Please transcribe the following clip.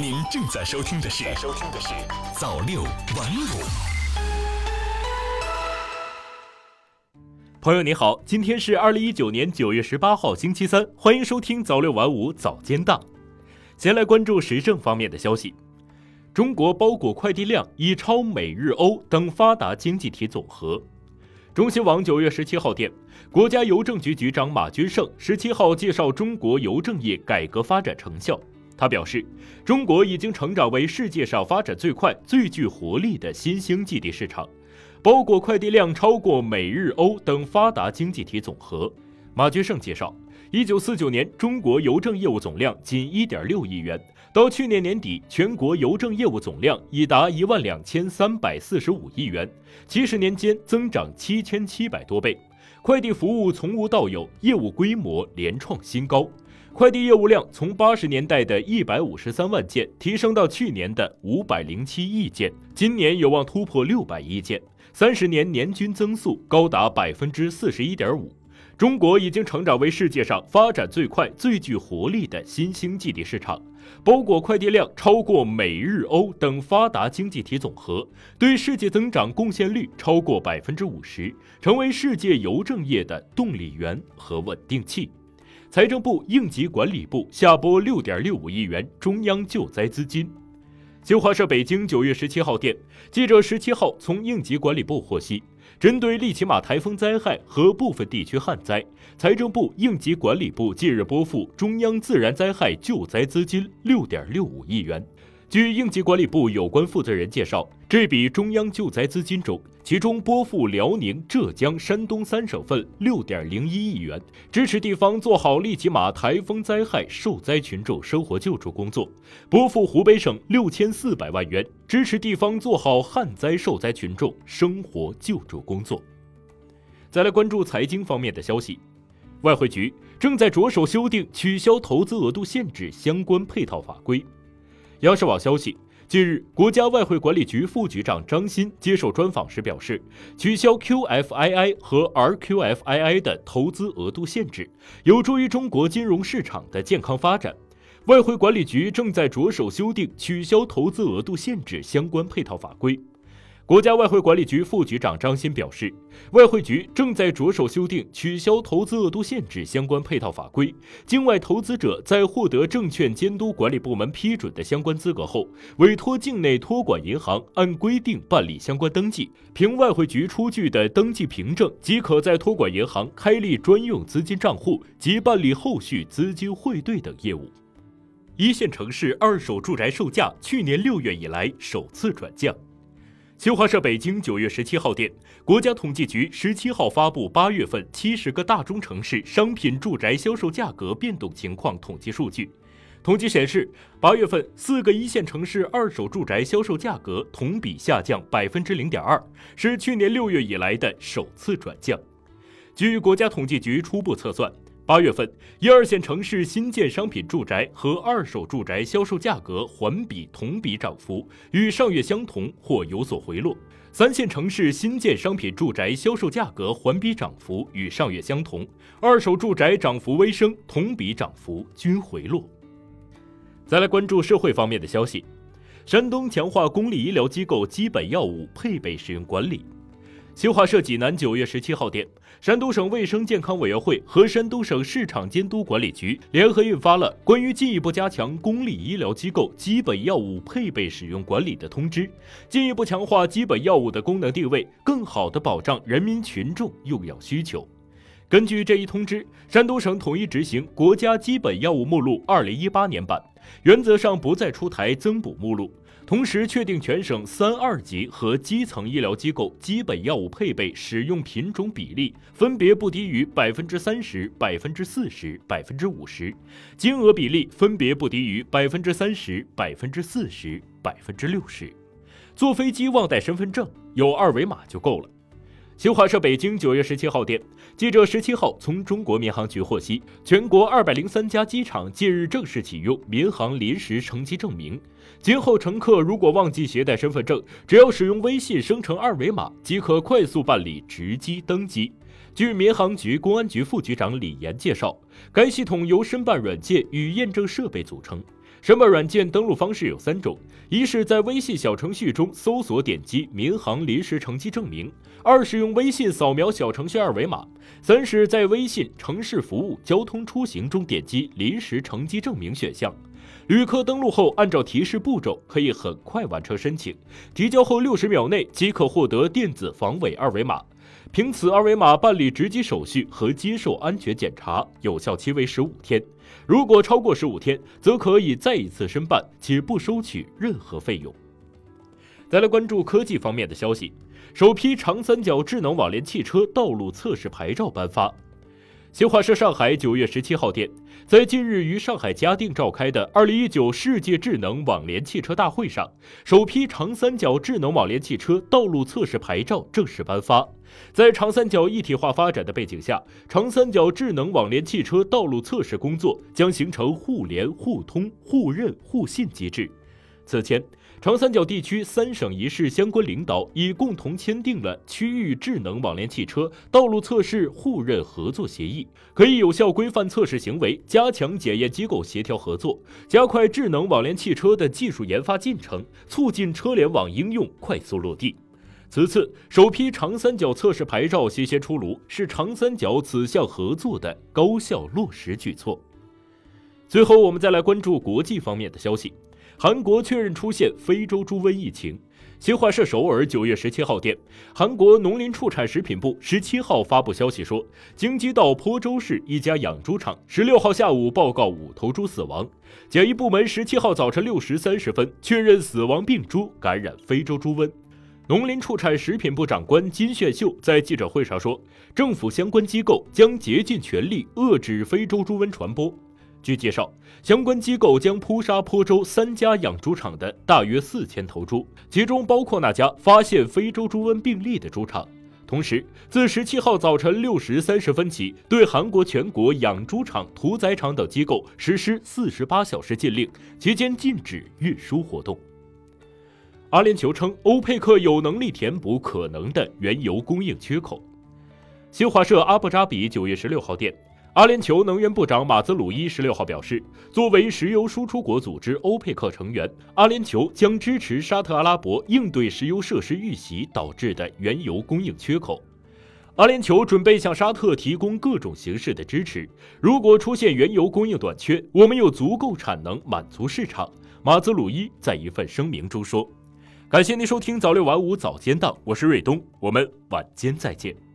您正在收听的是《收听的是早六晚五》。朋友你好，今天是二零一九年九月十八号星期三，欢迎收听早六晚五早间档。先来关注时政方面的消息，中国包裹快递量已超美日欧等发达经济体总和。中新网九月十七号电，国家邮政局局长马军胜十七号介绍中国邮政业改革发展成效。他表示，中国已经成长为世界上发展最快、最具活力的新兴基地市场，包裹快递量超过美日欧等发达经济体总和。马君胜介绍，一九四九年中国邮政业务总量仅一点六亿元，到去年年底，全国邮政业务总量已达一万两千三百四十五亿元，七十年间增长七千七百多倍，快递服务从无到有，业务规模连创新高。快递业务量从八十年代的一百五十三万件提升到去年的五百零七亿件，今年有望突破六百亿件，三十年年均增速高达百分之四十一点五。中国已经成长为世界上发展最快、最具活力的新兴基地市场，包裹快递量超过美日欧等发达经济体总和，对世界增长贡献率超过百分之五十，成为世界邮政业的动力源和稳定器。财政部应急管理部下拨六点六五亿元中央救灾资金。新华社北京九月十七号电，记者十七号从应急管理部获悉，针对利奇马台风灾害和部分地区旱灾，财政部应急管理部近日拨付中央自然灾害救灾资金六点六五亿元。据应急管理部有关负责人介绍，这笔中央救灾资金中，其中拨付辽宁、浙江、山东三省份六点零一亿元，支持地方做好利奇马台风灾害受灾群众生活救助工作；拨付湖北省六千四百万元，支持地方做好旱灾受灾群众生活救助工作。再来关注财经方面的消息，外汇局正在着手修订取消投资额度限制相关配套法规。央视网消息，近日，国家外汇管理局副局长张欣接受专访时表示，取消 QFII 和 RQFII 的投资额度限制，有助于中国金融市场的健康发展。外汇管理局正在着手修订取消投资额度限制相关配套法规。国家外汇管理局副局长张欣表示，外汇局正在着手修订取消投资额度限制相关配套法规。境外投资者在获得证券监督管理部门批准的相关资格后，委托境内托管银行按规定办理相关登记，凭外汇局出具的登记凭证，即可在托管银行开立专用资金账户及办理后续资金汇兑等业务。一线城市二手住宅售价去年六月以来首次转降。新华社北京九月十七号电，国家统计局十七号发布八月份七十个大中城市商品住宅销售价格变动情况统计数据。统计显示，八月份四个一线城市二手住宅销售价格同比下降百分之零点二，是去年六月以来的首次转降。据国家统计局初步测算。八月份，一二线城市新建商品住宅和二手住宅销售价格环比、同比涨幅与上月相同或有所回落；三线城市新建商品住宅销售价格环比涨幅与上月相同，二手住宅涨幅微升，同比涨幅均回落。再来关注社会方面的消息，山东强化公立医疗机构基本药物配备使用管理。新华社济南九月十七号电，山东省卫生健康委员会和山东省市场监督管理局联合印发了关于进一步加强公立医疗机构基本药物配备使用管理的通知，进一步强化基本药物的功能定位，更好地保障人民群众用药需求。根据这一通知，山东省统一执行国家基本药物目录二零一八年版，原则上不再出台增补目录。同时确定全省三二级和基层医疗机构基本药物配备使用品种比例分别不低于百分之三十、百分之四十、百分之五十，金额比例分别不低于百分之三十、百分之四十、百分之六十。坐飞机忘带身份证，有二维码就够了。新华社北京九月十七号电，记者十七号从中国民航局获悉，全国二百零三家机场近日正式启用民航临时乘机证明。今后乘客如果忘记携带身份证，只要使用微信生成二维码，即可快速办理值机登机。据民航局公安局副局长李岩介绍，该系统由申办软件与验证设备组成。什么软件登录方式有三种：一是在微信小程序中搜索点击民航临时乘机证明；二是用微信扫描小程序二维码；三是在微信城市服务交通出行中点击临时乘机证明选项。旅客登录后，按照提示步骤，可以很快完成申请。提交后六十秒内即可获得电子防伪二维码，凭此二维码办理值机手续和接受安全检查，有效期为十五天。如果超过十五天，则可以再一次申办，且不收取任何费用。再来关注科技方面的消息，首批长三角智能网联汽车道路测试牌照颁发。新华社上海九月十七号电，在近日于上海嘉定召开的二零一九世界智能网联汽车大会上，首批长三角智能网联汽车道路测试牌照正式颁发。在长三角一体化发展的背景下，长三角智能网联汽车道路测试工作将形成互联互通互认互信机制。此前，长三角地区三省一市相关领导已共同签订了区域智能网联汽车道路测试互认合作协议，可以有效规范测试行为，加强检验机构协调合作，加快智能网联汽车的技术研发进程，促进车联网应用快速落地。此次首批长三角测试牌照新鲜出炉，是长三角此项合作的高效落实举措。最后，我们再来关注国际方面的消息。韩国确认出现非洲猪瘟疫情。新华社首尔九月十七号电，韩国农林畜产食品部十七号发布消息说，京畿道坡州市一家养猪场十六号下午报告五头猪死亡。检疫部门十七号早晨六时三十分确认死亡病猪感染非洲猪瘟。农林畜产食品部长官金炫秀在记者会上说，政府相关机构将竭尽全力遏制非洲猪瘟传播。据介绍，相关机构将扑杀坡州三家养猪场的大约四千头猪，其中包括那家发现非洲猪瘟病例的猪场。同时，自十七号早晨六时三十分起，对韩国全国养猪场、屠宰场等机构实施四十八小时禁令，期间禁止运输活动。阿联酋称，欧佩克有能力填补可能的原油供应缺口。新华社阿布扎比九月十六号电，阿联酋能源部长马兹鲁伊十六号表示，作为石油输出国组织欧佩克成员，阿联酋将支持沙特阿拉伯应对石油设施遇袭导致的原油供应缺口。阿联酋准备向沙特提供各种形式的支持，如果出现原油供应短缺，我们有足够产能满足市场。马兹鲁伊在一份声明中说。感谢您收听早六晚五早间档，我是瑞东，我们晚间再见。